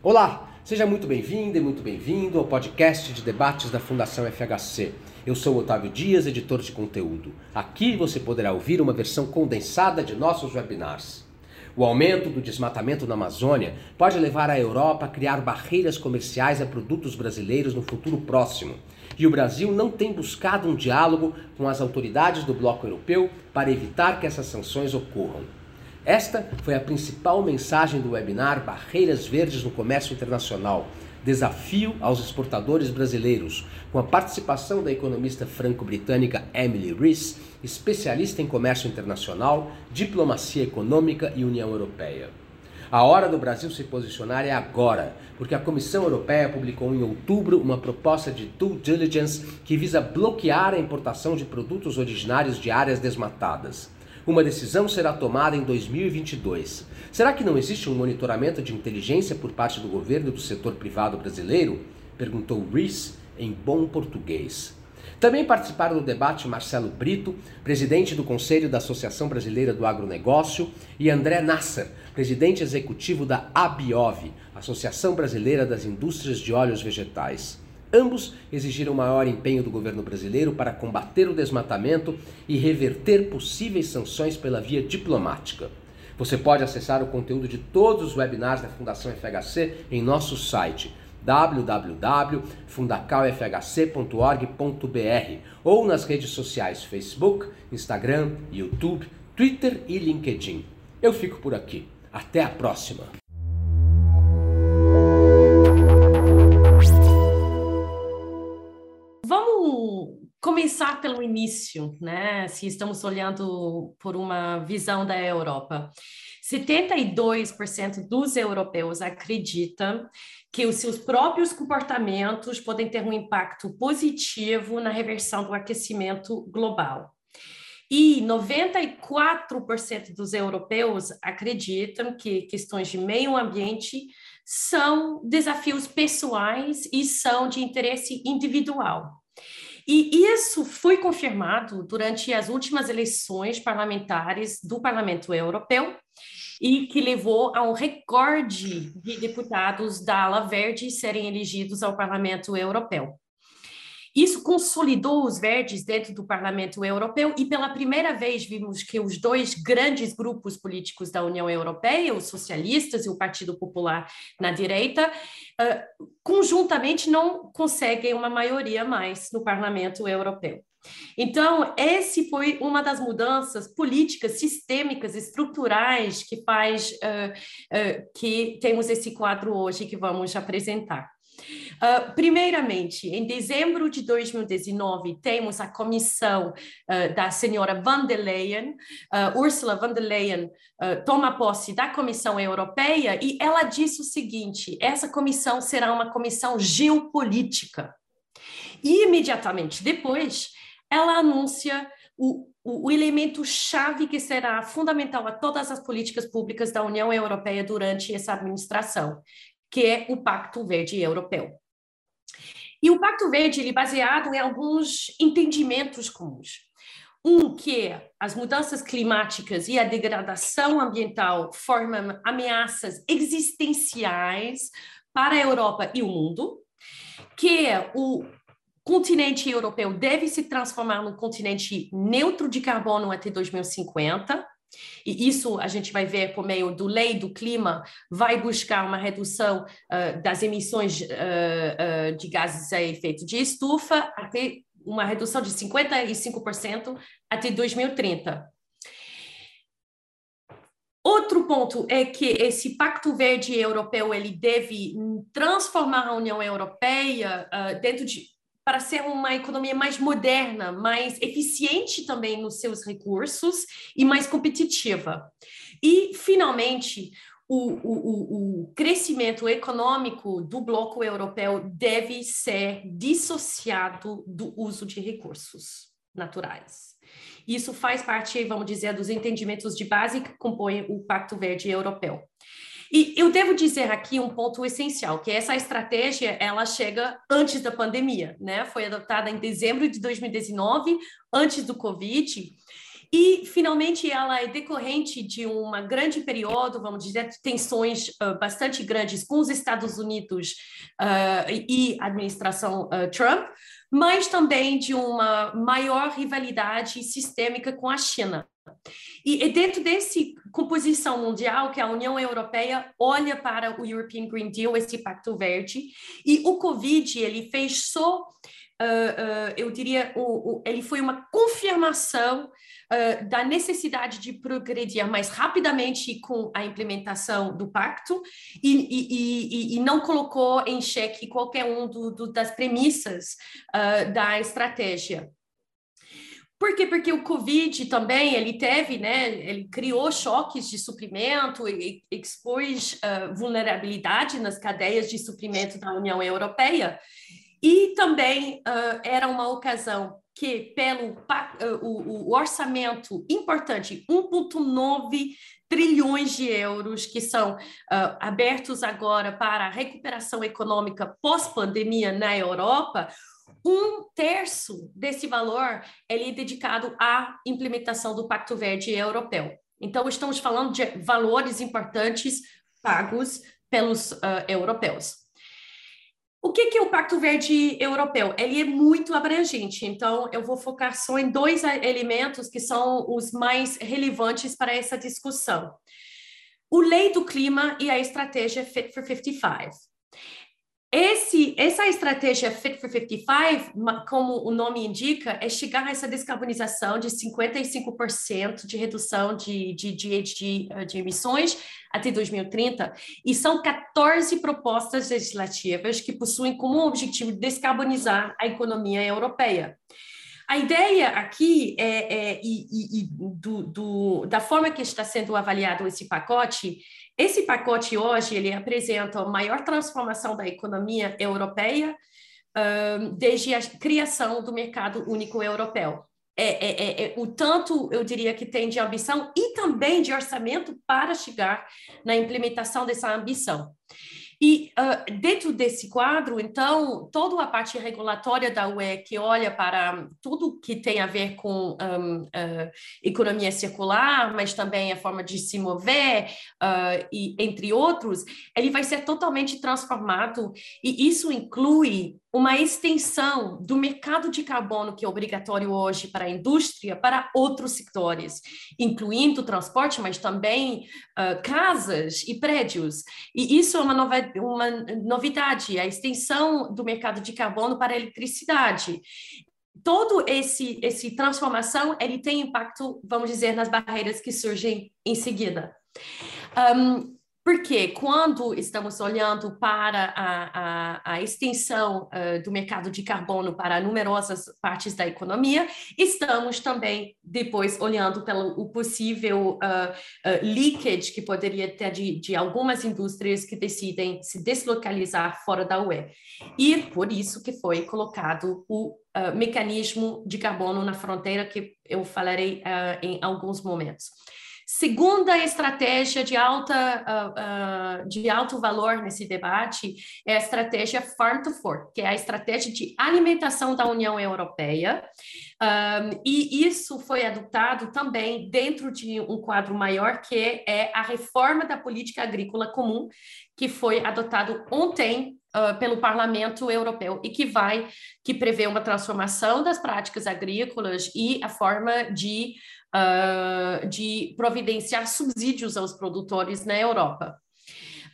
Olá, seja muito bem-vinda e muito bem-vindo ao podcast de debates da Fundação FHC. Eu sou Otávio Dias, editor de conteúdo. Aqui você poderá ouvir uma versão condensada de nossos webinars. O aumento do desmatamento na Amazônia pode levar a Europa a criar barreiras comerciais a produtos brasileiros no futuro próximo. E o Brasil não tem buscado um diálogo com as autoridades do bloco europeu para evitar que essas sanções ocorram. Esta foi a principal mensagem do webinar Barreiras Verdes no Comércio Internacional Desafio aos Exportadores Brasileiros, com a participação da economista franco-britânica Emily Rees, especialista em comércio internacional, diplomacia econômica e União Europeia. A hora do Brasil se posicionar é agora, porque a Comissão Europeia publicou em outubro uma proposta de due diligence que visa bloquear a importação de produtos originários de áreas desmatadas. Uma decisão será tomada em 2022. Será que não existe um monitoramento de inteligência por parte do governo e do setor privado brasileiro? Perguntou Rees em bom português. Também participaram do debate Marcelo Brito, presidente do Conselho da Associação Brasileira do Agronegócio, e André Nasser, presidente executivo da ABIOV, Associação Brasileira das Indústrias de Óleos Vegetais. Ambos exigiram maior empenho do governo brasileiro para combater o desmatamento e reverter possíveis sanções pela via diplomática. Você pode acessar o conteúdo de todos os webinars da Fundação FHC em nosso site www.fundacalfhc.org.br ou nas redes sociais Facebook, Instagram, YouTube, Twitter e LinkedIn. Eu fico por aqui. Até a próxima! Começar pelo início, né? Se estamos olhando por uma visão da Europa. 72% dos europeus acreditam que os seus próprios comportamentos podem ter um impacto positivo na reversão do aquecimento global. E 94% dos europeus acreditam que questões de meio ambiente são desafios pessoais e são de interesse individual. E isso foi confirmado durante as últimas eleições parlamentares do Parlamento Europeu e que levou a um recorde de deputados da ala verde serem elegidos ao Parlamento Europeu. Isso consolidou os verdes dentro do Parlamento Europeu e pela primeira vez vimos que os dois grandes grupos políticos da União Europeia, os socialistas e o Partido Popular na direita, conjuntamente não conseguem uma maioria mais no Parlamento Europeu. Então, esse foi uma das mudanças políticas, sistêmicas, estruturais que faz uh, uh, que temos esse quadro hoje que vamos apresentar. Uh, primeiramente, em dezembro de 2019, temos a comissão uh, da senhora van der Leyen, uh, Ursula von der Leyen, toma posse da Comissão Europeia e ela disse o seguinte: essa comissão será uma comissão geopolítica. E imediatamente depois, ela anuncia o, o elemento chave que será fundamental a todas as políticas públicas da União Europeia durante essa administração, que é o Pacto Verde Europeu. E o Pacto Verde ele é baseado em alguns entendimentos comuns. Um, que as mudanças climáticas e a degradação ambiental formam ameaças existenciais para a Europa e o mundo, que o continente europeu deve se transformar num continente neutro de carbono até 2050, e isso a gente vai ver por meio do Lei do Clima, vai buscar uma redução uh, das emissões uh, uh, de gases a efeito de estufa até uma redução de 55% até 2030. Outro ponto é que esse Pacto Verde Europeu ele deve transformar a União Europeia dentro de para ser uma economia mais moderna, mais eficiente também nos seus recursos e mais competitiva. E, finalmente, o, o, o, crescimento econômico do bloco europeu deve ser dissociado do uso de recursos naturais. Isso faz parte, vamos dizer, dos entendimentos de base que compõem o Pacto Verde Europeu. E eu devo dizer aqui um ponto essencial, que essa estratégia, ela chega antes da pandemia, né? Foi adotada em dezembro de 2019, antes do Covid, E, finalmente, ela é decorrente de um grande período, vamos dizer, de tensões uh, bastante grandes com os Estados Unidos uh, e a administração uh, Trump, mas também de uma maior rivalidade sistêmica com a China. E dentro desse composição mundial que a União Europeia olha para o European Green Deal, esse Pacto Verde, e o Covid ele fez só, uh, uh, eu diria, o, o, ele foi uma confirmação uh, da necessidade de progredir mais rapidamente com a implementação do pacto e, e, e, e não colocou em xeque qualquer um do, do, das premissas da estratégia. Por quê? Porque o Covid também, ele teve, né, ele criou choques de suprimento e expôs uh, vulnerabilidade nas cadeias de suprimento da União Europeia. E também uh, era uma ocasião que, pelo uh, o, orçamento importante, 1,9 trilhões de euros que são uh, abertos agora para a recuperação econômica pós-pandemia na Europa, um terço desse valor é dedicado à implementação do Pacto Verde Europeu. Então, estamos falando de valores importantes pagos pelos uh, europeus. O que, que é o Pacto Verde Europeu? Ele é muito abrangente, então eu vou focar só em dois elementos que são os mais relevantes para essa discussão. O Lei do Clima e a estratégia Fit for 55. Esse, essa estratégia Fit for 55, como o nome indica, é chegar a essa descarbonização de 55% de redução de, de, de, de, eh, de emissões até 2030, e são 14 propostas legislativas que possuem como objetivo descarbonizar a economia europeia. A ideia aqui é, é e, e, do, do, da forma que está sendo avaliado esse pacote, esse pacote hoje ele apresenta a maior transformação da economia europeia um, desde a criação do mercado único europeu. É, é, é, é, o tanto, eu diria, que tem de ambição e também de orçamento para chegar na implementação dessa ambição. E uh, dentro desse quadro, então, toda a parte regulatória da UE que olha para tudo que tem a ver com um, uh, economia circular, mas também a forma de se mover, uh, e entre outros, ele vai ser totalmente transformado, e isso inclui uma extensão do mercado de carbono que é obrigatório hoje para a indústria para outros setores, incluindo transporte, mas também uh, casas e prédios. E isso é uma, nova, uma novidade, a extensão do mercado de carbono para a eletricidade todo esse esse transformação ele tem impacto vamos dizer nas barreiras que surgem em seguida um, porque quando estamos olhando para a, a, a extensão uh, do mercado de carbono para numerosas partes da economia, estamos também depois olhando pelo o possível uh, uh, leakage que poderia ter de, de algumas indústrias que decidem se deslocalizar fora da UE. E por isso que foi colocado o mecanismo de carbono na fronteira que eu falarei em alguns momentos. Segunda estratégia de, alta, uh, uh, de alto valor nesse debate é a estratégia Farm to Fork, que é a estratégia de alimentação da União Europeia. Um, e isso foi adotado também dentro de um quadro maior, que é a reforma da política agrícola comum, que foi adotado ontem uh, pelo Parlamento Europeu e que vai, que prevê uma transformação das práticas agrícolas e a forma de uh, de providenciar subsídios aos produtores na Europa.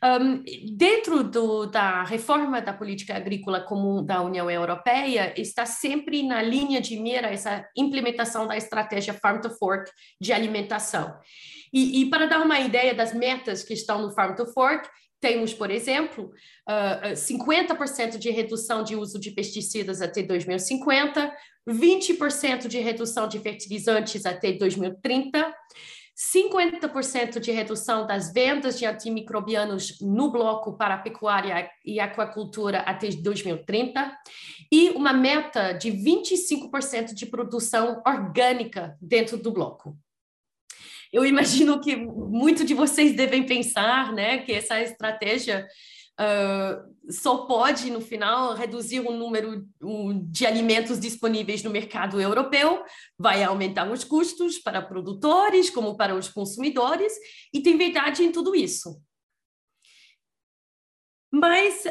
Um, dentro do, da reforma da política agrícola comum da União Europeia, está sempre na linha de mira essa implementação da estratégia Farm to Fork de alimentação. E, e para dar uma ideia das metas que estão no Farm to Fork, temos, por exemplo, uh, 50% de redução de uso de pesticidas até 2050, 20% de redução de fertilizantes até 2030, 50% de redução das vendas de antimicrobianos no bloco para a pecuária e aquacultura até 2030 e uma meta de 25% de produção orgânica dentro do bloco. Eu imagino que muito de vocês devem pensar, né, que essa estratégia uh, só pode, no final, reduzir o número de alimentos disponíveis no mercado europeu, vai aumentar os custos para produtores, como para os consumidores, e tem verdade em tudo isso. Mas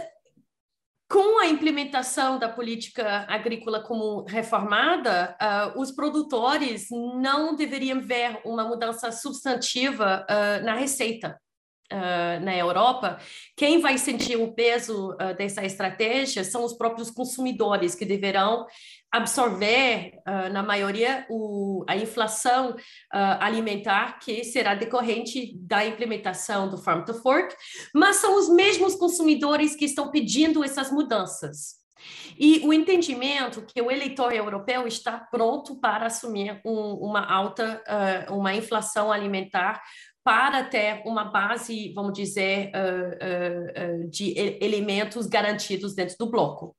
com a implementação da política agrícola como reformada, uh, os produtores não deveriam ver uma mudança substantiva uh, na receita. Uh, na Europa, quem vai sentir o peso uh, dessa estratégia são os próprios consumidores, que deverão absorver, uh, na maioria, o, a inflação alimentar que será decorrente da implementação do Farm to Fork, mas são os mesmos consumidores que estão pedindo essas mudanças. E o entendimento que o eleitor europeu está pronto para assumir um, uma alta, uma inflação alimentar para ter uma base, vamos dizer, uh, uh, de elementos garantidos dentro do bloco.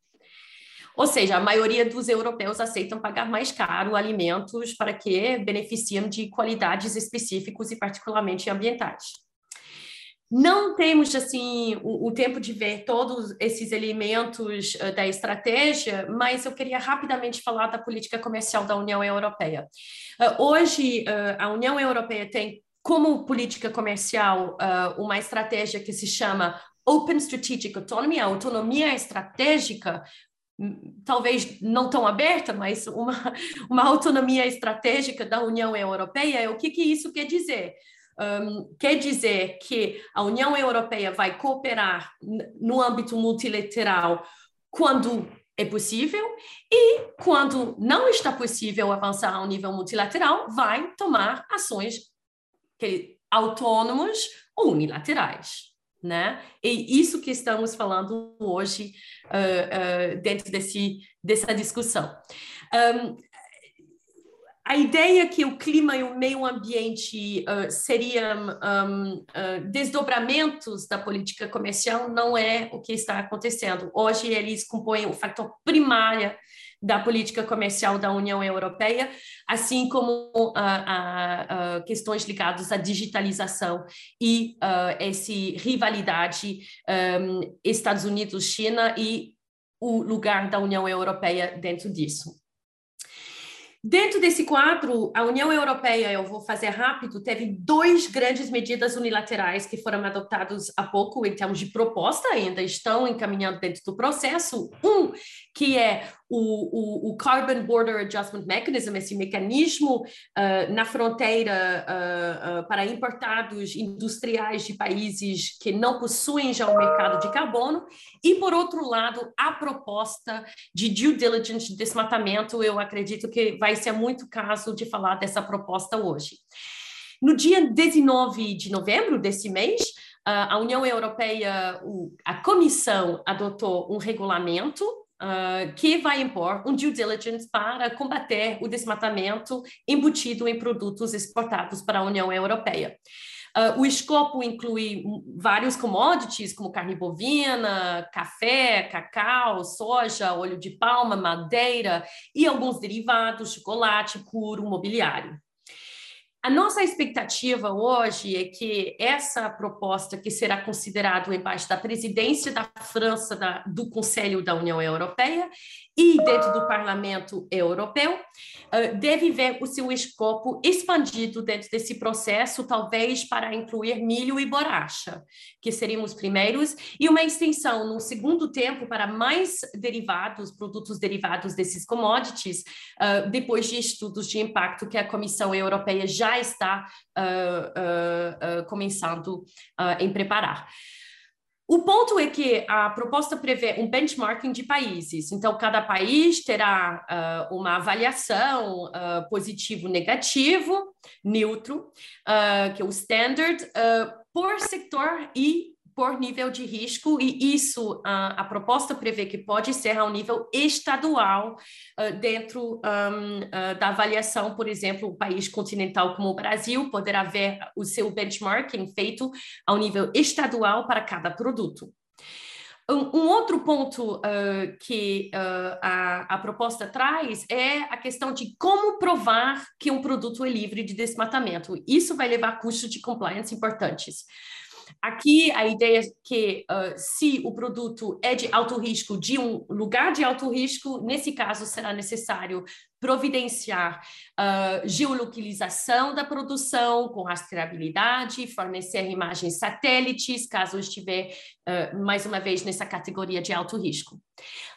Ou seja, a maioria dos europeus aceitam pagar mais caro alimentos para que beneficiem de qualidades específicas e particularmente ambientais. Não temos assim o, o tempo de ver todos esses elementos uh, da estratégia, mas eu queria rapidamente falar da política comercial da União Europeia. Uh, hoje, uh, a União Europeia tem como política comercial uh, uma estratégia que se chama Open Strategic Autonomy, a autonomia estratégica, hum, talvez não tão aberta, mas uma, uma autonomia estratégica da União Europeia. O que, que isso quer dizer? Um, quer dizer que a União Europeia vai cooperar no âmbito multilateral quando é possível e quando não está possível avançar ao nível multilateral, vai tomar ações autônomos ou unilaterais. Né? E isso que estamos falando hoje uh, uh, dentro desse, dessa discussão. Um, a ideia que o clima e o meio ambiente uh, seriam um, desdobramentos da política comercial não é o que está acontecendo. Hoje eles compõem o fator primário da política comercial da União Europeia, assim como uh, uh, questões ligadas à digitalização e uh, essa rivalidade um, Estados Unidos-China e o lugar da União Europeia dentro disso. Dentro desse quadro, a União Europeia, eu vou fazer rápido, teve dois grandes medidas unilaterais que foram adotadas há pouco em termos de proposta, ainda estão encaminhando dentro do processo. Um, que é o, o, o, Carbon Border Adjustment Mechanism, esse mecanismo uh, na fronteira uh, para importados industriais de países que não possuem já o um mercado de carbono, e, por outro lado, a proposta de due diligence de desmatamento, eu acredito que vai ser muito caso de falar dessa proposta hoje. No dia 19 de novembro desse mês, a União Europeia, a Comissão adotou um regulamento Uh, que vai impor um due diligence para combater o desmatamento embutido em produtos exportados para a União Europeia. Uh, o escopo inclui vários commodities, como carne bovina, café, cacau, soja, óleo de palma, madeira e alguns derivados, chocolate puro, mobiliário. A nossa expectativa hoje é que essa proposta, que será considerada embaixo da presidência da França da, do Conselho da União Europeia, e dentro do Parlamento Europeu, deve ver o seu escopo expandido dentro desse processo, talvez para incluir milho e borracha, que seriam os primeiros, e uma extensão no segundo tempo para mais derivados, produtos derivados desses commodities, depois de estudos de impacto que a Comissão Europeia já está começando em preparar. O ponto é que a proposta prevê um benchmarking de países, então cada país terá uh, uma avaliação uh, positivo-negativo, neutro, uh, que é o standard, por setor e por nível de risco, e isso a, a proposta prevê que pode ser ao nível estadual, uh, dentro um, uh, da avaliação, por exemplo, o país continental como o Brasil poderá ver o seu benchmarking feito ao nível estadual para cada produto. Um, um, outro ponto uh, que a, a, proposta traz é a questão de como provar que um produto é livre de desmatamento. Isso vai levar custos de compliance importantes. Aqui a ideia é que uh, se o produto é de alto risco, de um lugar de alto risco, nesse caso será necessário providenciar uh, geolocalização da produção com rastreabilidade, fornecer imagens satélites, caso estiver, uh, mais uma vez, nessa categoria de alto risco.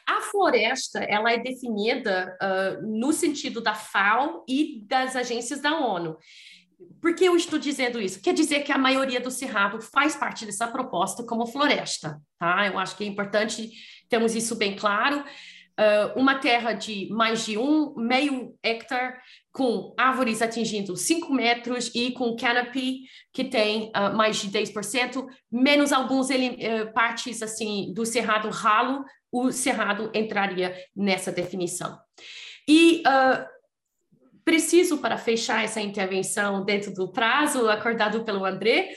A floresta, ela é definida uh, no sentido da FAO e das agências da ONU. Por que eu estou dizendo isso? Quer dizer que a maioria do cerrado faz parte dessa proposta como floresta, tá? Eu acho que é importante termos isso bem claro. Uh, uma terra de mais de um meio hectare, com árvores atingindo 5 metros e com canopy que tem uh, mais de 10%, menos algumas uh, partes assim do cerrado ralo, o cerrado entraria nessa definição. E preciso, para fechar essa intervenção dentro do prazo acordado pelo André,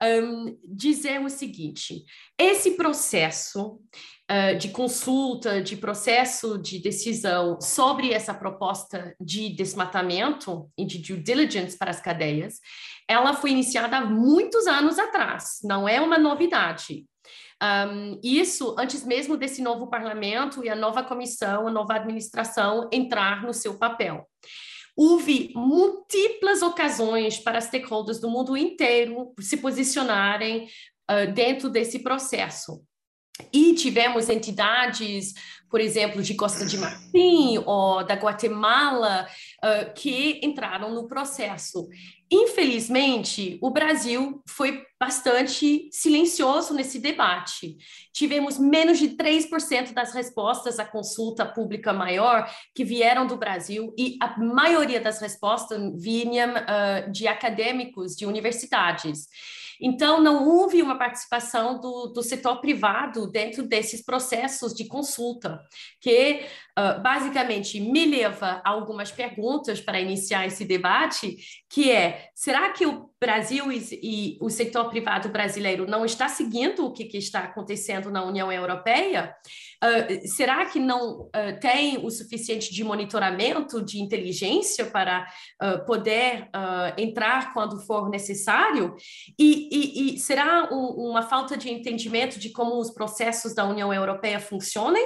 um, dizer o seguinte: esse processo uh, de consulta, de processo de decisão sobre essa proposta de desmatamento e de due diligence para as cadeias, ela foi iniciada há muitos anos atrás, não é uma novidade. Um, isso antes mesmo desse novo parlamento e a nova comissão, a nova administração entrar no seu papel. Houve múltiplas ocasiões para stakeholders do mundo inteiro se posicionarem uh, dentro desse processo. E tivemos entidades, por exemplo, de Costa de Marfim ou da Guatemala, uh, que entraram no processo. Infelizmente, o Brasil foi bastante silencioso nesse debate. Tivemos menos de 3% das respostas à consulta pública maior que vieram do Brasil, e a maioria das respostas vinham uh, de acadêmicos, de universidades. Então, não houve uma participação do, do setor privado dentro desses processos de consulta, que uh, basicamente me leva a algumas perguntas para iniciar esse debate, que é, será que o Brasil e, e o setor privado brasileiro não está seguindo o que, que está acontecendo na União Europeia? Uh, será que não uh, tem o suficiente de monitoramento, de inteligência para uh, poder entrar quando for necessário? E, e, e será um, uma falta de entendimento de como os processos da União Europeia funcionam?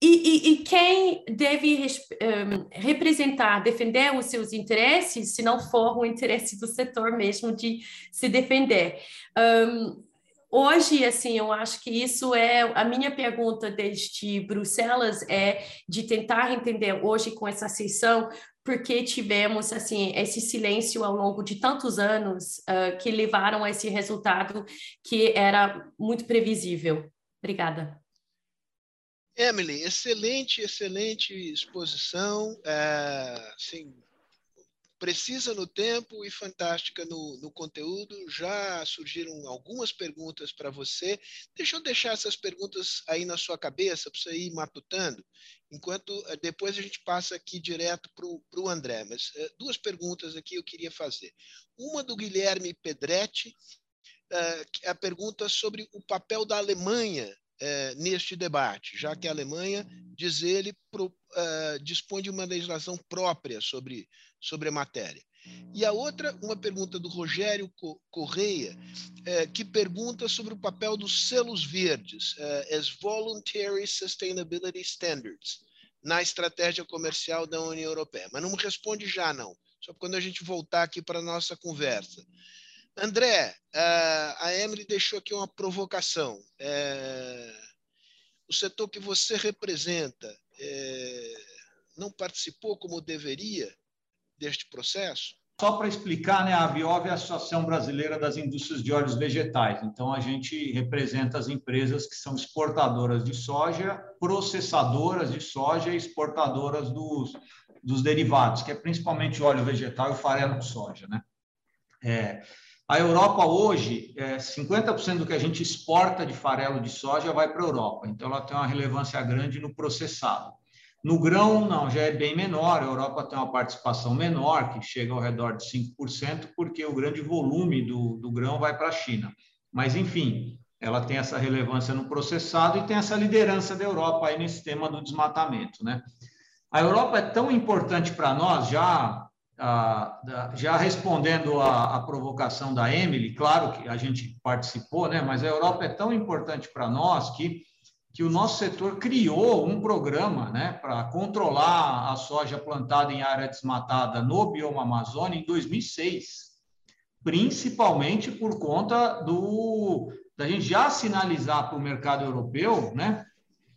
E, e, e, quem deve um, representar, defender os seus interesses, se não for o interesse do setor mesmo de se defender? Um, Hoje, assim, eu acho que isso é a minha pergunta desde Bruxelas é de tentar entender hoje com essa sessão por que tivemos assim esse silêncio ao longo de tantos anos uh, que levaram a esse resultado que era muito previsível. Obrigada. Emily, excelente, excelente exposição. É, sim, precisa no tempo e fantástica no, no conteúdo. Já surgiram algumas perguntas para você. Deixa eu deixar essas perguntas aí na sua cabeça para você ir matutando, enquanto eh, depois a gente passa aqui direto para o André. Mas uh, duas perguntas aqui eu queria fazer. Uma do Guilherme Pedretti, a pergunta sobre o papel da Alemanha é, neste debate, já que a Alemanha, diz ele, pro, uh, dispõe de uma legislação própria sobre, sobre a matéria. E a outra, uma pergunta do Rogério Correia, é, que pergunta sobre o papel dos selos verdes, é, as Voluntary Sustainability Standards, na estratégia comercial da União Europeia. Mas não me responde já, não. Só quando a gente voltar aqui para a nossa conversa. André, a Emily deixou aqui uma provocação. É, o setor que você representa é, não participou como deveria deste processo? Só para explicar, né, a Biov é a Associação Brasileira das Indústrias de Óleos Vegetais. Então, a gente representa as empresas que são exportadoras de soja, processadoras de soja e exportadoras dos, dos derivados, que é principalmente óleo vegetal e farelo de soja. Né? É, a Europa hoje, é, 50% do que a gente exporta de farelo de soja vai para a Europa, então ela tem uma relevância grande no processado. No grão, não, já é bem menor, a Europa tem uma participação menor, que chega ao redor de 5%, porque o grande volume do, do grão vai para a China. Mas, enfim, ela tem essa relevância no processado e tem essa liderança da Europa aí nesse tema do desmatamento. Né? A Europa é tão importante para nós, já já respondendo à, provocação da Emily, claro que a gente participou, né? mas a Europa é tão importante para nós que, que o nosso setor criou um programa né, para controlar a soja plantada em área desmatada no bioma Amazônia em 2006, principalmente por conta do da gente já sinalizar para o mercado europeu né,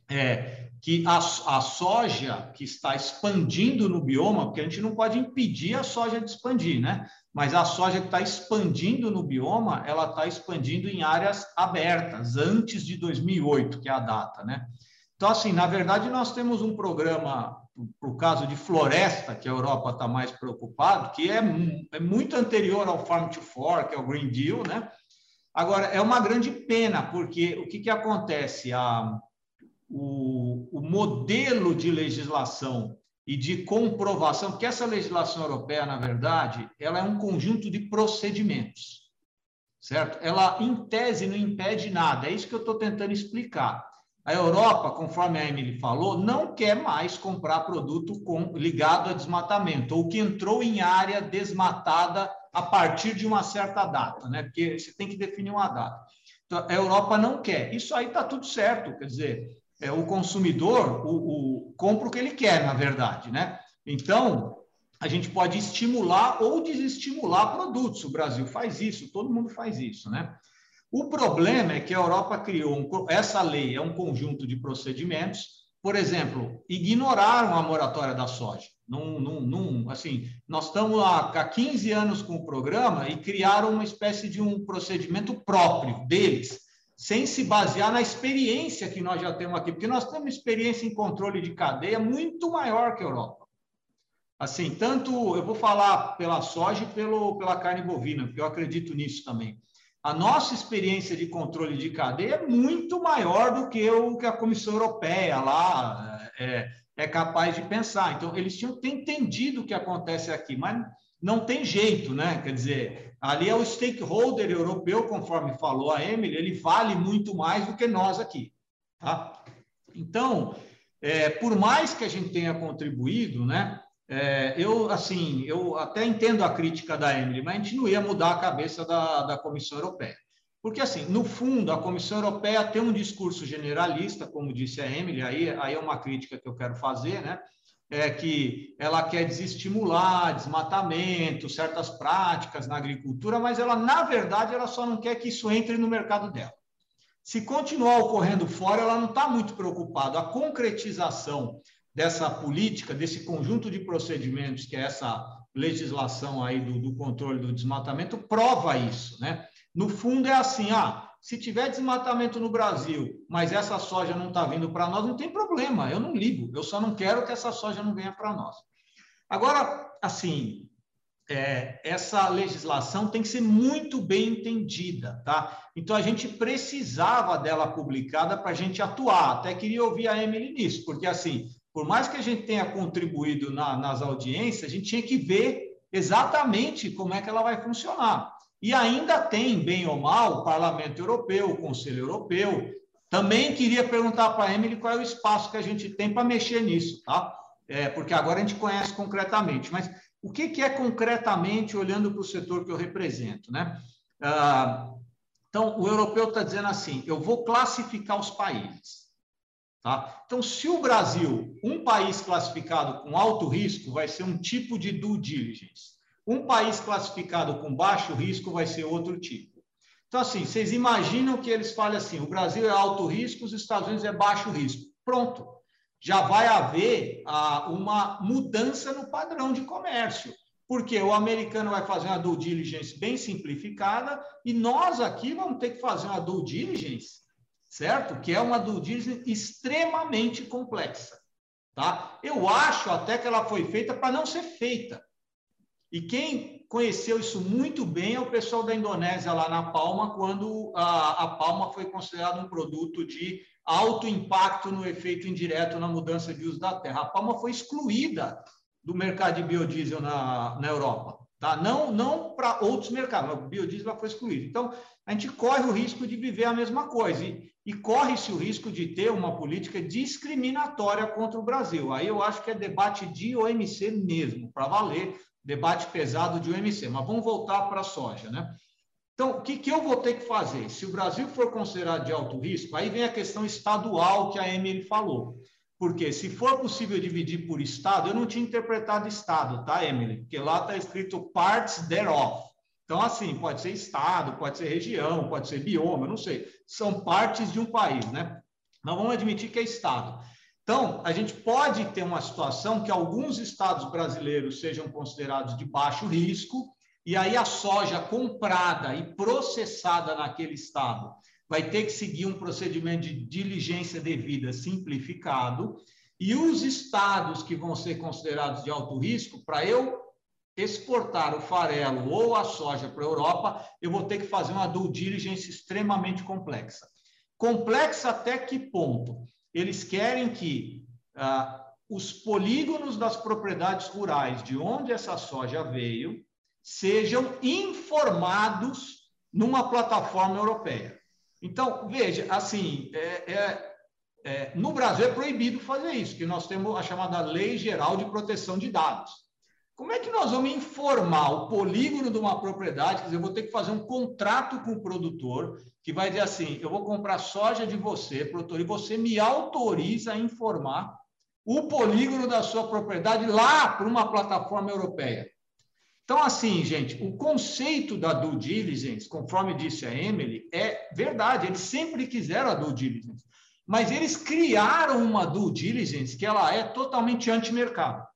é, que a, a, soja que está expandindo no bioma, porque a gente não pode impedir a soja de expandir, né? Mas a soja que está expandindo no bioma, ela está expandindo em áreas abertas, antes de 2008, que é a data, né? Então, assim, na verdade, nós temos um programa, para o caso de floresta, que a Europa está mais preocupado, que é, é muito anterior ao Farm to Fork, que é Green Deal, né? Agora, é uma grande pena, porque o que, que acontece? A, o, o modelo de legislação e de comprovação, porque essa legislação europeia, na verdade, ela é um conjunto de procedimentos, certo? Ela, em tese, não impede nada, é isso que eu estou tentando explicar. A Europa, conforme a Emily falou, não quer mais comprar produto com, ligado a desmatamento, ou que entrou em área desmatada a partir de uma certa data, né? Porque você tem que definir uma data. Então, a Europa não quer. Isso aí está tudo certo, quer dizer, é, o consumidor o, o, compra o que ele quer, na verdade, né? Então, a gente pode estimular ou desestimular produtos. O Brasil faz isso, todo mundo faz isso, né? O problema é que a Europa criou um, essa lei é um conjunto de procedimentos, por exemplo, ignoraram a moratória da soja. Num, num, num, assim, nós estamos há, há 15 anos com o programa e criaram uma espécie de um procedimento próprio deles sem se basear na experiência que nós já temos aqui, porque nós temos experiência em controle de cadeia muito maior que a Europa. Assim, tanto eu vou falar pela soja e pelo, pela carne bovina, porque eu acredito nisso também. A nossa experiência de controle de cadeia é muito maior do que o que a Comissão Europeia lá é, é capaz de pensar. Então, eles tinham entendido o que acontece aqui, mas não tem jeito, né? Quer dizer, ali é o stakeholder europeu, conforme falou a Emily, ele vale muito mais do que nós aqui, tá? Então, é, por mais que a gente tenha contribuído, né? É, eu, assim, eu até entendo a crítica da Emily, mas a gente não ia mudar a cabeça da, da Comissão Europeia. Porque, assim, no fundo, a Comissão Europeia tem um discurso generalista, como disse a Emily, aí, aí é uma crítica que eu quero fazer, né? É que ela quer desestimular desmatamento, certas práticas na agricultura, mas ela, na verdade, ela só não quer que isso entre no mercado dela. Se continuar ocorrendo fora, ela não está muito preocupada. A concretização dessa política, desse conjunto de procedimentos, que é essa legislação aí do, do controle do desmatamento, prova isso. Né? No fundo, é assim: ah, se tiver desmatamento no Brasil, mas essa soja não está vindo para nós, não tem problema, eu não ligo, eu só não quero que essa soja não venha para nós. Agora, assim, é, essa legislação tem que ser muito bem entendida, tá? Então a gente precisava dela publicada para a gente atuar. Até queria ouvir a Emily nisso, porque assim, por mais que a gente tenha contribuído na, nas audiências, a gente tinha que ver exatamente como é que ela vai funcionar. E ainda tem, bem ou mal, o Parlamento Europeu, o Conselho Europeu. Também queria perguntar para a Emily qual é o espaço que a gente tem para mexer nisso, tá? É, porque agora a gente conhece concretamente. Mas o que, que é concretamente, olhando para o setor que eu represento, né? Ah, então, o europeu está dizendo assim: eu vou classificar os países. Tá? Então, se o Brasil, um país classificado com alto risco, vai ser um tipo de due diligence. Um país classificado com baixo risco vai ser outro tipo. Então, assim, vocês imaginam que eles falem assim: o Brasil é alto risco, os Estados Unidos é baixo risco. Pronto. Já vai haver ah, uma mudança no padrão de comércio. Porque o americano vai fazer uma due diligence bem simplificada e nós aqui vamos ter que fazer uma due diligence, certo? Que é uma due diligence extremamente complexa. Tá? Eu acho até que ela foi feita para não ser feita. E quem conheceu isso muito bem é o pessoal da Indonésia, lá na Palma, quando a, a Palma foi considerada um produto de alto impacto no efeito indireto na mudança de uso da terra. A Palma foi excluída do mercado de biodiesel na, na Europa. Tá? Não, não para outros mercados, mas o biodiesel foi excluído. Então, a gente corre o risco de viver a mesma coisa. E, e corre-se o risco de ter uma política discriminatória contra o Brasil. Aí eu acho que é debate de OMC mesmo, para valer, debate pesado de UMC. Mas vamos voltar para a soja, né? Então, o que, que eu vou ter que fazer? Se o Brasil for considerado de alto risco, aí vem a questão estadual que a Emily falou. Porque se for possível dividir por estado, eu não tinha interpretado estado, tá, Emily? Porque lá está escrito parts thereof. Então, assim, pode ser estado, pode ser região, pode ser bioma, não sei. São partes de um país, né? Nós vamos admitir que é estado. Então, a gente pode ter uma situação que alguns estados brasileiros sejam considerados de baixo risco, e aí a soja comprada e processada naquele estado vai ter que seguir um procedimento de diligência devida simplificado, e os estados que vão ser considerados de alto risco, para eu exportar o farelo ou a soja para a Europa, eu vou ter que fazer uma due diligence extremamente complexa. Complexa até que ponto? Eles querem que ah, os polígonos das propriedades rurais de onde essa soja veio sejam informados numa plataforma europeia. Então, veja, assim, é, é, é, no Brasil é proibido fazer isso, que nós temos a chamada Lei Geral de Proteção de Dados. Como é que nós vamos informar o polígono de uma propriedade? Quer dizer, eu vou ter que fazer um contrato com o produtor que vai dizer assim: eu vou comprar soja de você, produtor, e você me autoriza a informar o polígono da sua propriedade lá para uma plataforma europeia. Então, assim, gente, o conceito da due diligence, conforme disse a Emily, é verdade, eles sempre quiseram a due diligence, mas eles criaram uma due diligence que ela é totalmente anti-mercado.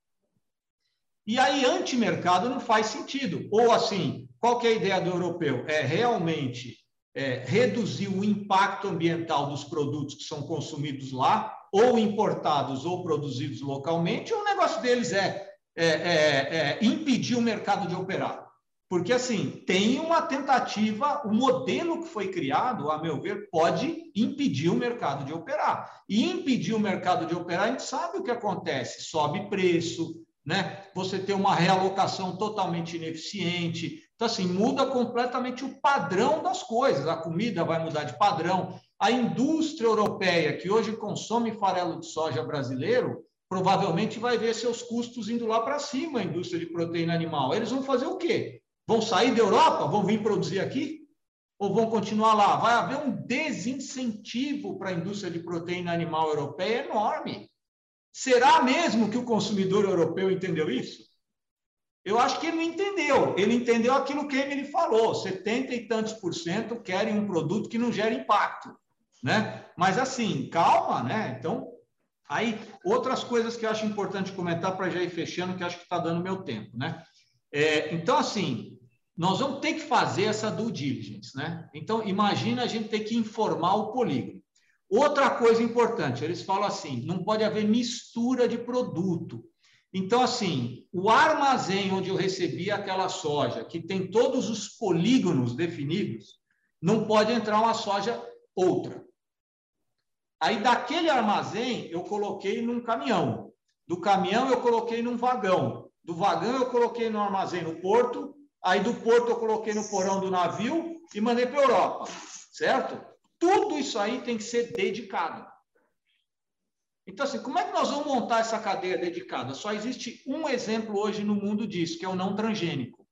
E aí, anti-mercado não faz sentido. Ou assim, qual que é a ideia do europeu? É realmente é, reduzir o impacto ambiental dos produtos que são consumidos lá, ou importados ou produzidos localmente, ou o negócio deles é é, é, é, impedir o mercado de operar. Porque, assim, tem uma tentativa, o modelo que foi criado, a meu ver, pode impedir o mercado de operar. E impedir o mercado de operar, a gente sabe o que acontece: sobe preço, né? você tem uma realocação totalmente ineficiente. Então, assim, muda completamente o padrão das coisas. A comida vai mudar de padrão. A indústria europeia, que hoje consome farelo de soja brasileiro, provavelmente vai ver seus custos indo lá para cima, a indústria de proteína animal. Eles vão fazer o quê? Vão sair da Europa? Vão vir produzir aqui? Ou vão continuar lá? Vai haver um desincentivo para a indústria de proteína animal europeia enorme. Será mesmo que o consumidor europeu entendeu isso? Eu acho que ele não entendeu. Ele entendeu aquilo que ele falou: 70 e tantos por cento querem um produto que não gera impacto. Né? Mas assim, calma, né? Então, Aí, outras coisas que eu acho importante comentar para já ir fechando, que acho que está dando meu tempo, né? É, então, assim, nós vamos ter que fazer essa due diligence, né? Então, imagina a gente ter que informar o polígono. Outra coisa importante, eles falam assim, não pode haver mistura de produto. Então, assim, o armazém onde eu recebi aquela soja, que tem todos os polígonos definidos, não pode entrar uma soja outra. Aí daquele armazém eu coloquei num caminhão. Do caminhão eu coloquei num vagão. Do vagão eu coloquei no armazém no porto. Aí do porto eu coloquei no porão do navio e mandei para a Europa. Certo? Tudo isso aí tem que ser dedicado. Então, assim, como é que nós vamos montar essa cadeia dedicada? Só existe um exemplo hoje no mundo disso, que é o não transgênico,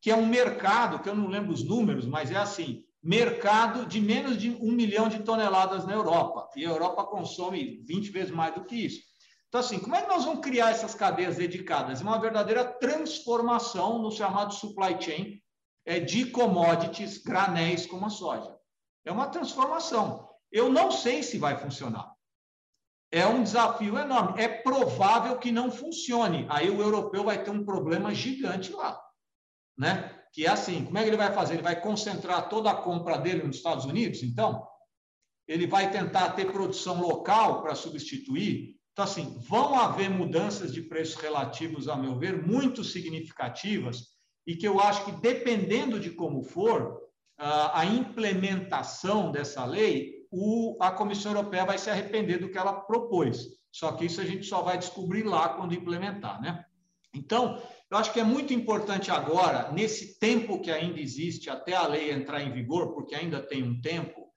que é um mercado, que eu não lembro os números, mas é assim: mercado de menos de um milhão de toneladas na Europa. E a Europa consome 20 vezes mais do que isso. Então, assim, como é que nós vamos criar essas cadeias dedicadas? É uma verdadeira transformação no chamado supply chain é, de commodities, granéis como a soja. É uma transformação. Eu não sei se vai funcionar. É um desafio enorme. É provável que não funcione. Aí o europeu vai ter um problema gigante lá. Né? que é assim, como é que ele vai fazer? Ele vai concentrar toda a compra dele nos Estados Unidos, então? Ele vai tentar ter produção local para substituir? Então, assim, vão haver mudanças de preços relativos, a meu ver, muito significativas, e que eu acho que, dependendo de como for a implementação dessa lei, a Comissão Europeia vai se arrepender do que ela propôs. Só que isso a gente só vai descobrir lá quando implementar, né? Então, eu acho que é muito importante agora, nesse tempo que ainda existe até a lei entrar em vigor, porque ainda tem um tempo,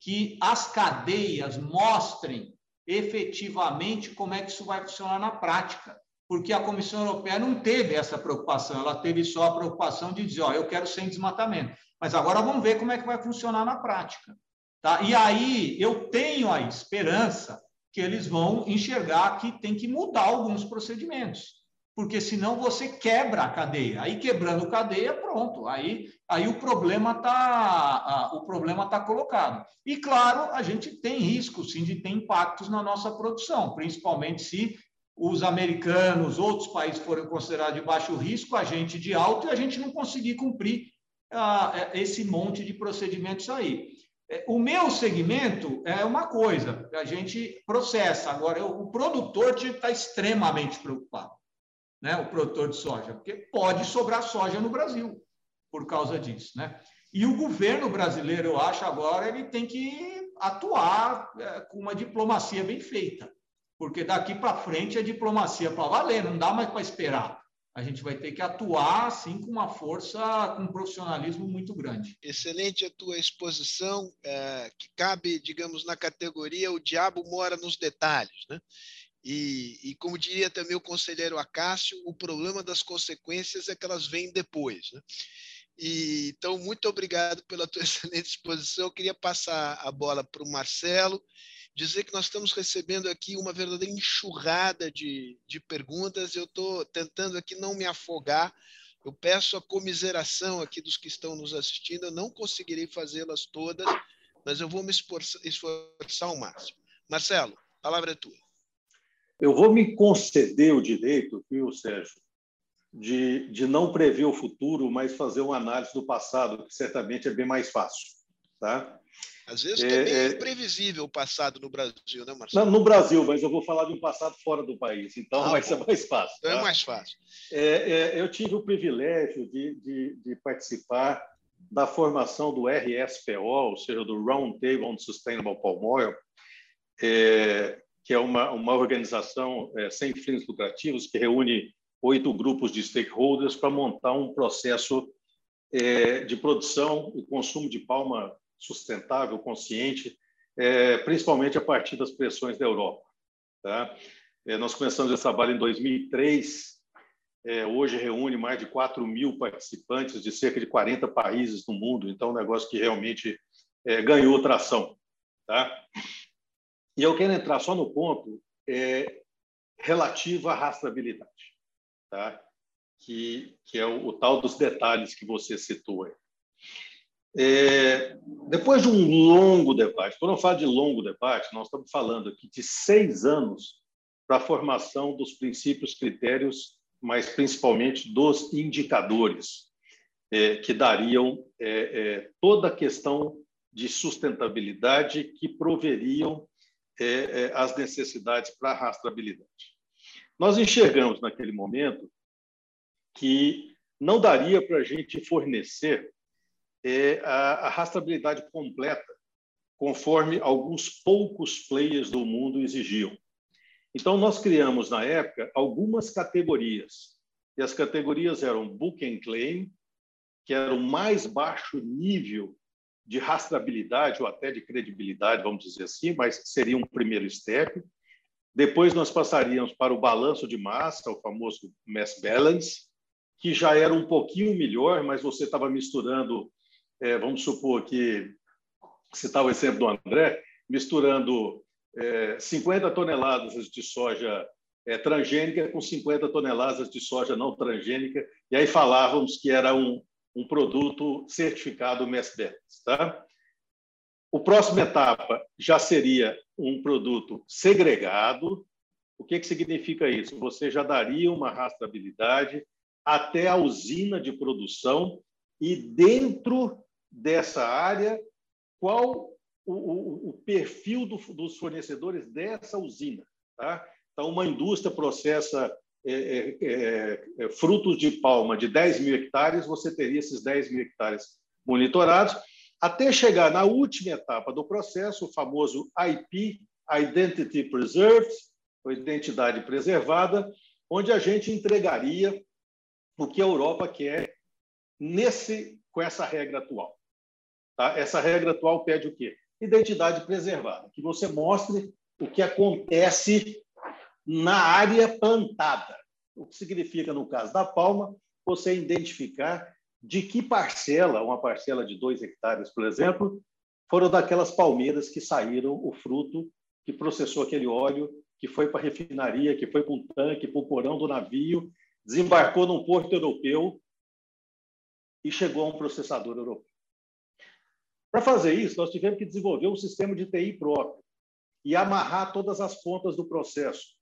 que as cadeias mostrem efetivamente como é que isso vai funcionar na prática. Porque a Comissão Europeia não teve essa preocupação, ela teve só a preocupação de dizer, ó, eu quero sem desmatamento. Mas agora vamos ver como é que vai funcionar na prática. Tá? E aí eu tenho a esperança que eles vão enxergar que tem que mudar alguns procedimentos, porque senão você quebra a cadeia. Aí quebrando cadeia, pronto. Aí, aí o problema está o problema tá colocado. E claro, a gente tem risco sim de ter impactos na nossa produção, principalmente se os americanos, outros países forem considerados de baixo risco, a gente de alto e a gente não conseguir cumprir ah, esse monte de procedimentos aí. É, o meu segmento é uma coisa, a gente processa. Agora, o produtor tinha que estar extremamente preocupado, né? o produtor de soja, porque pode sobrar soja no Brasil por causa disso. Né? E o governo brasileiro, eu acho, agora ele tem que atuar é, com uma diplomacia bem feita, porque daqui para frente é diplomacia para valer, não dá mais para esperar a gente vai ter que atuar assim com uma força, com um profissionalismo muito grande. Excelente a tua exposição, é, que cabe, digamos, na categoria o diabo mora nos detalhes, né? E, e, como diria também o conselheiro Acácio, o problema das consequências é que elas vêm depois. Né? E, então, muito obrigado pela tua excelente exposição. Eu queria passar a bola para o Marcelo dizer que nós estamos recebendo aqui uma verdadeira enxurrada de, de perguntas. Eu estou tentando aqui não me afogar. Eu peço a comiseração aqui dos que estão nos assistindo. Eu não conseguirei fazê-las todas, mas eu vou me esforçar, esforçar ao máximo. Marcelo, a palavra é tua. Eu vou me conceder o direito, viu, Sérgio, de, de não prever o futuro, mas fazer uma análise do passado, que certamente é bem mais fácil. Tá? Às vezes é, é, é imprevisível o passado no Brasil, né, Marcelo? Não, no Brasil, mas eu vou falar de um passado fora do país, então ah, vai bom. ser mais fácil. Então é tá? É mais fácil. É, eu tive o privilégio de, de, de, participar da formação do RSPO, ou seja, do Round Table on Sustainable Palm Oil, é, que é uma, uma organização sem fins lucrativos que reúne oito grupos de stakeholders para montar um processo de produção e consumo de palma sustentável, consciente, é, principalmente a partir das pressões da Europa. Tá? É, nós começamos esse trabalho em 2003, é, hoje reúne mais de 4 mil participantes de cerca de 40 países no mundo, então é um negócio que realmente é, ganhou tração. Tá? E eu quero entrar só no ponto é, relativo à rastreabilidade, tá? que, que é o, o, tal dos detalhes que você citou. Aí. É, depois de um longo debate, quando eu falo de longo debate, nós estamos falando aqui de seis anos para a formação dos princípios, critérios, mas principalmente dos indicadores é, que dariam é, é toda a questão de sustentabilidade que proveriam é, é, as necessidades para a rastreabilidade. Nós enxergamos naquele momento que não daria para a gente fornecer é a, a rastreabilidade completa, conforme alguns poucos players do mundo exigiam. Então, nós criamos, na época, algumas categorias. E as categorias eram Book and Claim, que era o mais baixo nível de rastreabilidade ou até de credibilidade, vamos dizer assim, mas seria um primeiro step. Depois nós passaríamos para o balanço de massa, o famoso mass balance, que já era um pouquinho melhor, mas você estava misturando é, vamos supor que, citar o exemplo do André, misturando é, 50 toneladas de soja é, transgênica com 50 toneladas de soja não transgênica, e aí falávamos que era um, um produto certificado MESBET. Tá? O próximo etapa já seria um produto segregado. O que, que significa isso? Você já daria uma rastreabilidade até a usina de produção e dentro dessa área, qual o, o, o perfil do, dos fornecedores dessa usina. Tá? Então, uma indústria processa é, é, é, é frutos de palma de 10 mil hectares, você teria esses 10 mil hectares monitorados, até chegar na última etapa do processo, o famoso IP, Identity Preserved, ou identidade preservada, onde a gente entregaria o que a Europa quer nesse, com essa regra atual. Tá? Essa regra atual pede o quê? Identidade preservada, que você mostre o que acontece na área plantada. o que significa, no caso da palma, você identificar de que parcela, uma parcela de dois hectares, por exemplo, foram daquelas palmeiras que saíram o fruto que processou aquele óleo, que foi para a refinaria, que foi para um tanque, para o porão do navio, desembarcou num porto europeu e chegou a um processador europeu. Para fazer isso, nós tivemos que desenvolver um sistema de TI próprio e amarrar todas as pontas do processo.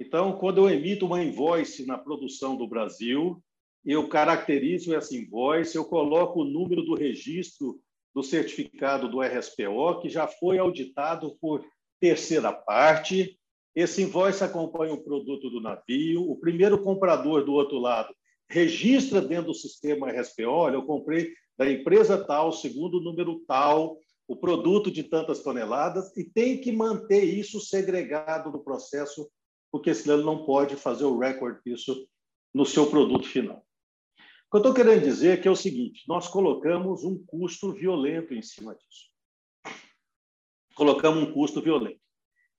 Então, quando eu emito uma invoice na produção do Brasil, eu caracterizo essa invoice, eu coloco o número do registro do certificado do RSPO, que já foi auditado por terceira parte. Esse invoice acompanha o produto do navio. O primeiro comprador do outro lado registra dentro do sistema RSPO, olha, eu comprei da empresa tal, segundo o número tal, o produto de tantas toneladas, e tem que manter isso segregado no processo, porque senão ele não pode fazer o recorde disso no seu produto final. O que eu estou querendo dizer é que é o seguinte: nós colocamos um custo violento em cima disso. Colocamos um custo violento.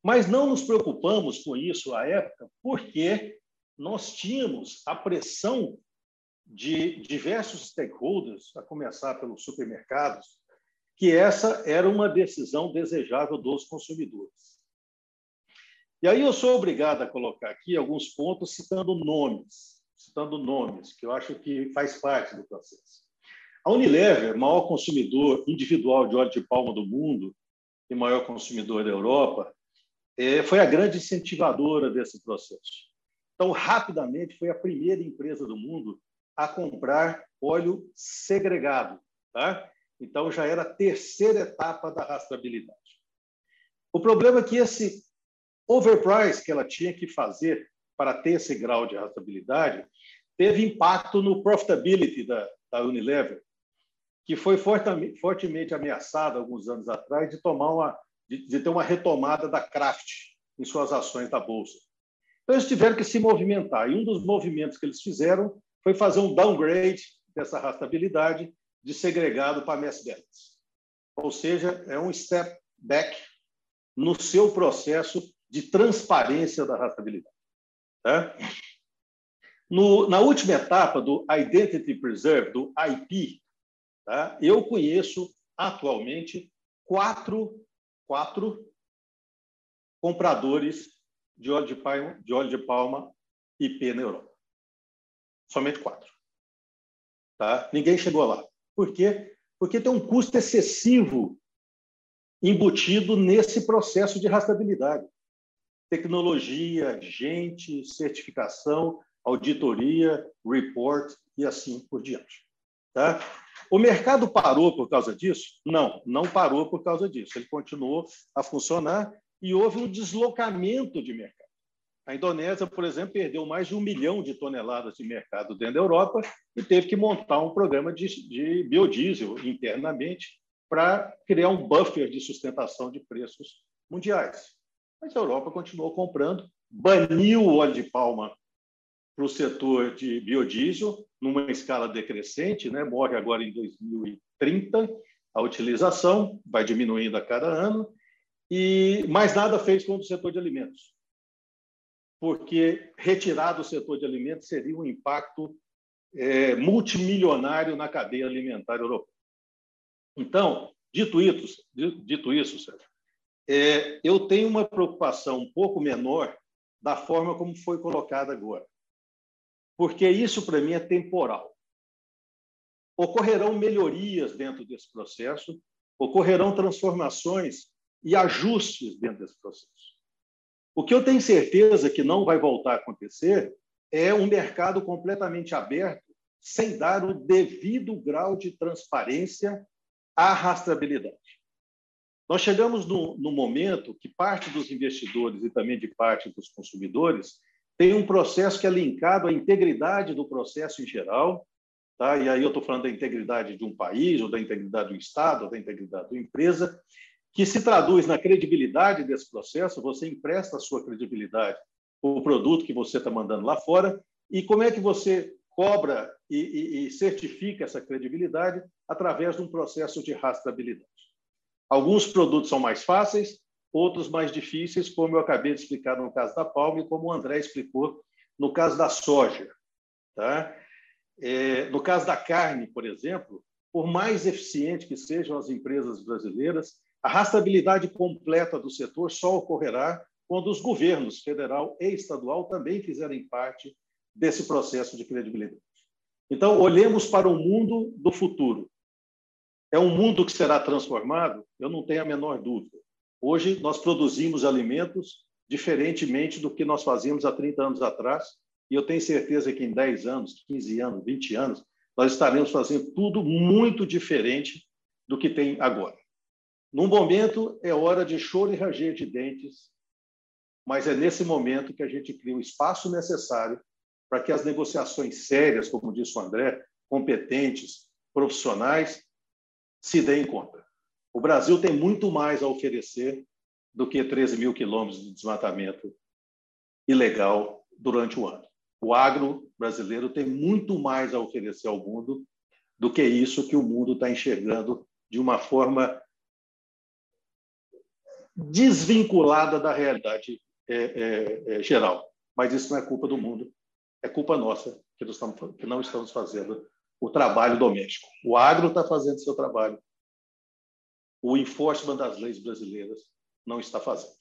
Mas não nos preocupamos com isso à época, porque nós tínhamos a pressão de diversos stakeholders, a começar pelos supermercados, que essa era uma decisão desejável dos consumidores. E aí eu sou obrigado a colocar aqui alguns pontos citando nomes, citando nomes, que eu acho que faz parte do processo. A Unilever, maior consumidor individual de óleo de palma do mundo e maior consumidor da Europa, é, foi a grande incentivadora desse processo. Então, rapidamente, foi a primeira empresa do mundo a comprar óleo segregado. Tá? Então, já era a terceira etapa da rastreabilidade. O problema é que esse overprice que ela tinha que fazer para ter esse grau de rastreabilidade teve impacto no profitability da, da Unilever, que foi fortemente, ameaçada alguns anos atrás de tomar uma de, de ter uma retomada da Kraft em suas ações da bolsa. Então, eles tiveram que se movimentar. E um dos movimentos que eles fizeram foi fazer um downgrade dessa rastreabilidade de segregado para mass balance. Ou seja, é um step back no seu processo de transparência da rastreabilidade. Tá? No, na última etapa do Identity Preserve, do IP, tá? eu conheço atualmente quatro, quatro compradores de óleo de palma, de óleo de palma IP na Europa. Somente quatro. Tá? Ninguém chegou lá. Por quê? Porque tem um custo excessivo embutido nesse processo de rastreabilidade. Tecnologia, gente, certificação, auditoria, report e assim por diante. Tá? O mercado parou por causa disso? Não, não parou por causa disso. Ele continuou a funcionar e houve um deslocamento de mercado. A Indonésia, por exemplo, perdeu mais de um milhão de toneladas de mercado dentro da Europa e teve que montar um programa de, de biodiesel internamente para criar um buffer de sustentação de preços mundiais. Mas a Europa continuou comprando, baniu o óleo de palma para o setor de biodiesel numa escala decrescente, né? morre agora em 2030 a utilização, vai diminuindo a cada ano, e mais nada fez contra o setor de alimentos, porque retirar do setor de alimentos seria um impacto é, multimilionário na cadeia alimentar europeia. Então, dito isso, dito isso, Sérgio, é, eu tenho uma preocupação um pouco menor da forma como foi colocada agora, porque isso para mim é temporal. Ocorrerão melhorias dentro desse processo, ocorrerão transformações e ajustes dentro desse processo. O que eu tenho certeza que não vai voltar a acontecer é um mercado completamente aberto, sem dar o devido grau de transparência à rastreabilidade. Nós chegamos no, no momento que parte dos investidores e também de parte dos consumidores tem um processo que é linkado à integridade do processo em geral, tá? e aí eu estou falando da integridade de um país, ou da integridade do Estado, ou da integridade da empresa, que se traduz na credibilidade desse processo, você empresta a sua credibilidade o produto que você está mandando lá fora, e como é que você cobra e, e, e, certifica essa credibilidade através de um processo de rastreabilidade. Alguns produtos são mais fáceis, outros mais difíceis, como eu acabei de explicar no caso da Palma e como o André explicou no caso da soja. Tá? É, no caso da carne, por exemplo, por mais eficiente que sejam as empresas brasileiras, a rastreabilidade completa do setor só ocorrerá quando os governos federal e estadual também fizerem parte desse processo de credibilidade. Então, olhemos para o mundo do futuro. É um mundo que será transformado? Eu não tenho a menor dúvida. Hoje, nós produzimos alimentos diferentemente do que nós fazíamos há 30 anos atrás, e eu tenho certeza que em 10 anos, 15 anos, 20 anos, nós estaremos fazendo tudo muito diferente do que tem agora. Num momento, é hora de choro e ranger de dentes, mas é nesse momento que a gente cria o espaço necessário para que as negociações sérias, como disse o André, competentes, profissionais, se deem conta. O Brasil tem muito mais a oferecer do que 13 mil quilômetros de desmatamento ilegal durante o ano. O agro brasileiro tem muito mais a oferecer ao mundo do que isso que o mundo está enxergando de uma forma desvinculada da realidade é, é, é, geral. Mas isso não é culpa do mundo, é culpa nossa que, estamos, que não estamos fazendo o trabalho doméstico. O agro está fazendo seu trabalho, o enforcement das leis brasileiras não está fazendo.